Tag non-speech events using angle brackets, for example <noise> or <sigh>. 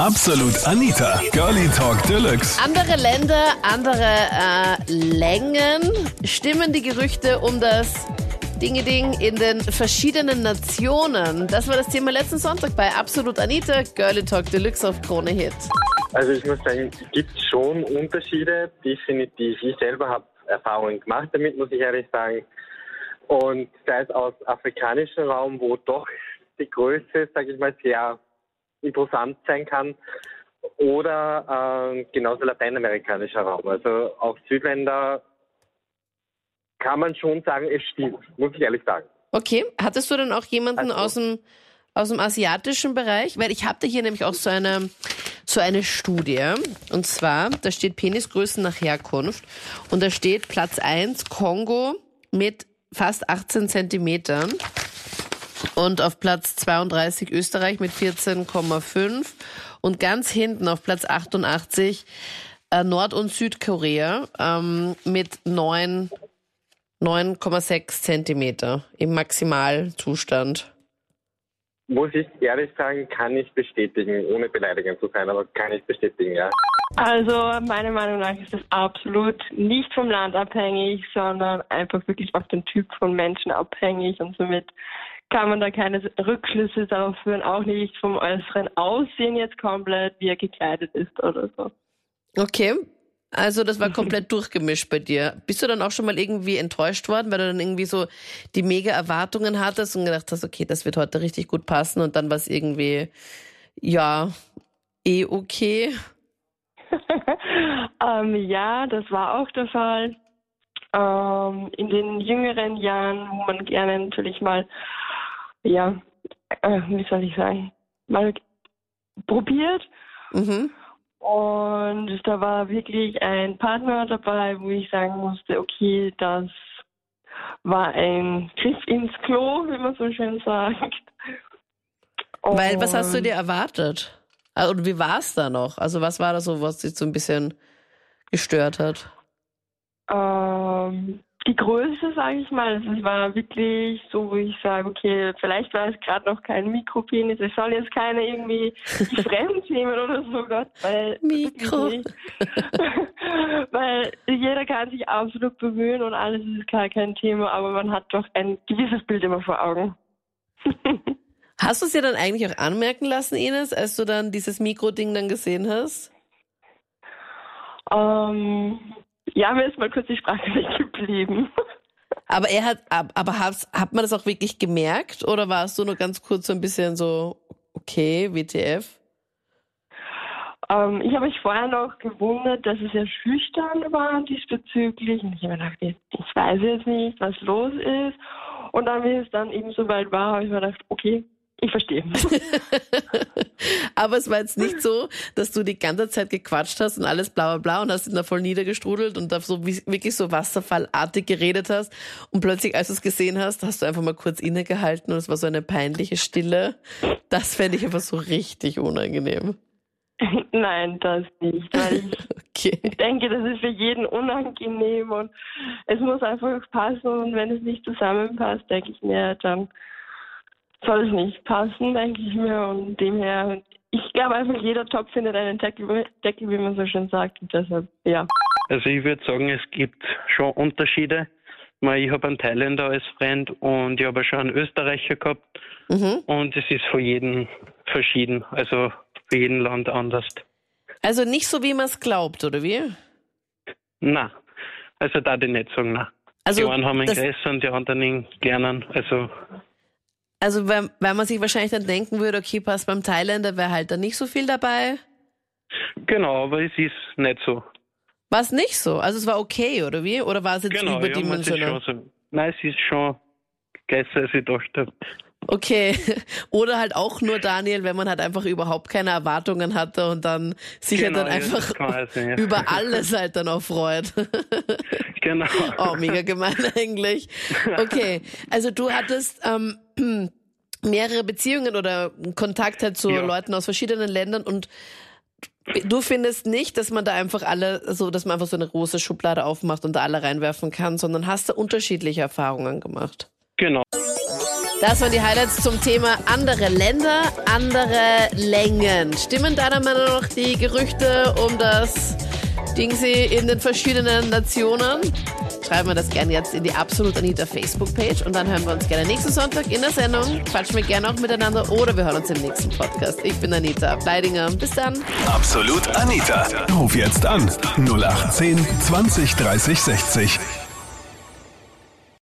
Absolut Anita, Girlie Talk Deluxe. Andere Länder, andere äh, Längen. Stimmen die Gerüchte um das Dinge-Ding in den verschiedenen Nationen? Das war das Thema letzten Sonntag bei Absolut Anita, Girlie Talk Deluxe auf Krone Hit. Also ich muss sagen, es gibt schon Unterschiede, definitiv. Ich selber habe Erfahrungen gemacht damit, muss ich ehrlich sagen. Und sei es aus afrikanischem Raum, wo doch die Größe, sage ich mal, sehr interessant sein kann, oder äh, genauso lateinamerikanischer Raum. Also auch Südländer kann man schon sagen, es stimmt, muss ich ehrlich sagen. Okay, hattest du dann auch jemanden Also- aus dem aus dem asiatischen Bereich? Weil ich hatte hier nämlich auch so eine so eine Studie und zwar da steht Penisgrößen nach Herkunft und da steht Platz 1 Kongo mit fast 18 Zentimetern und auf Platz 32 Österreich mit 14,5 und ganz hinten auf Platz 88 äh, Nord- und Südkorea ähm, mit 9 9,6 Zentimeter im Maximalzustand. Muss ich ehrlich sagen, kann ich bestätigen, ohne beleidigend zu sein, aber kann ich bestätigen, ja. Also meiner Meinung nach ist das absolut nicht vom Land abhängig, sondern einfach wirklich auf den Typ von Menschen abhängig und somit kann man da keine Rückschlüsse darauf führen, auch nicht vom äußeren Aussehen jetzt komplett, wie er gekleidet ist oder so. Okay. Also das war <laughs> komplett durchgemischt bei dir. Bist du dann auch schon mal irgendwie enttäuscht worden, weil du dann irgendwie so die mega Erwartungen hattest und gedacht hast, okay, das wird heute richtig gut passen und dann war es irgendwie, ja, eh okay. <laughs> ähm, ja, das war auch der Fall. Ähm, in den jüngeren Jahren, wo man gerne natürlich mal, ja, äh, wie soll ich sagen, mal probiert. Mhm. Und da war wirklich ein Partner dabei, wo ich sagen musste, okay, das war ein Griff ins Klo, wie man so schön sagt. Weil, was hast du Und- dir erwartet? Also, Und wie war es da noch? Also was war da so, was dich so ein bisschen gestört hat? Ähm, die Größe, sage ich mal, also es war wirklich so, wo ich sage, okay, vielleicht war es gerade noch kein Mikropenis, es soll jetzt keine irgendwie <laughs> fremd nehmen oder so, Gott, weil Mikro. <laughs> weil jeder kann sich absolut bemühen und alles ist gar kein Thema, aber man hat doch ein gewisses Bild immer vor Augen. <laughs> Hast du es dir dann eigentlich auch anmerken lassen, Ines, als du dann dieses Mikro-Ding dann gesehen hast? ähm, ja, mir ist mal kurz die Sprache <laughs> weggeblieben. Aber er hat, ab- aber hat, hat man das auch wirklich gemerkt oder warst du nur ganz kurz so ein bisschen so, okay, WTF? Ähm, ich habe mich vorher noch gewundert, dass es sehr schüchtern war diesbezüglich. Und ich habe mir gedacht, ich ich weiß jetzt nicht, was los ist. Und dann, wie es dann eben so weit war, habe ich mir gedacht, okay, ich verstehe. <laughs> aber es war jetzt nicht so, dass du die ganze Zeit gequatscht hast und alles bla bla bla und hast ihn da voll niedergestrudelt und da so wirklich so wasserfallartig geredet hast und plötzlich, als du es gesehen hast, hast du einfach mal kurz innegehalten und es war so eine peinliche Stille. Das fände ich einfach so richtig unangenehm. <laughs> Nein, das nicht. Weil ich <laughs> Okay. denke, das ist für jeden unangenehm und es muss einfach passen. Und wenn es nicht zusammenpasst, denke ich mir, dann soll es nicht passen, denke ich mir. Und dem her, ich glaube einfach, jeder Topf findet einen Deckel, Deckel, wie man so schön sagt. Und deshalb, ja. Also ich würde sagen, es gibt schon Unterschiede. Ich habe einen Thailänder als Freund und ich habe schon einen Österreicher gehabt Mhm. und es ist für jeden verschieden, also für jeden Land anders. Also nicht so, wie man es glaubt, oder wie? Na, also da ich nicht sagen, na. Also, die einen haben einen größer und die anderen einen kleinen, also Also weil, weil man sich wahrscheinlich dann denken würde, okay, passt beim Thailänder wäre halt dann nicht so viel dabei. genau, aber es ist nicht so. War es nicht so? Also es war okay, oder wie? Oder war es jetzt Genau, ja, überdimensional? schon so. Nein, es ist schon größer, als ich dachte. okay. <laughs> Oder halt auch nur Daniel, wenn man halt einfach überhaupt keine Erwartungen hatte und dann sich Genau, halt dann ja, einfach sein, ja. <laughs> über alles halt dann auch freut. Genau. <laughs> Oh, mega gemein eigentlich. Okay, also du hattest ähm, mehrere Beziehungen oder Kontakt halt zu Ja. Leuten aus verschiedenen Ländern und du findest nicht, dass man da einfach alle so, dass man einfach so eine große Schublade aufmacht und da alle reinwerfen kann, sondern hast du unterschiedliche Erfahrungen gemacht. Genau. Das waren die Highlights zum Thema andere Länder, andere Längen. Stimmen deiner Meinung nach die Gerüchte um das Dingsy in den verschiedenen Nationen? Schreiben wir das gerne jetzt in die Absolut Anita Facebook-Page und dann hören wir uns gerne nächsten Sonntag in der Sendung. Quatschen wir gerne auch miteinander oder wir hören uns im nächsten Podcast. Ich bin Anita Bleidinger. Bis dann. Absolut Anita. Ruf jetzt an. 0810 20 30 60.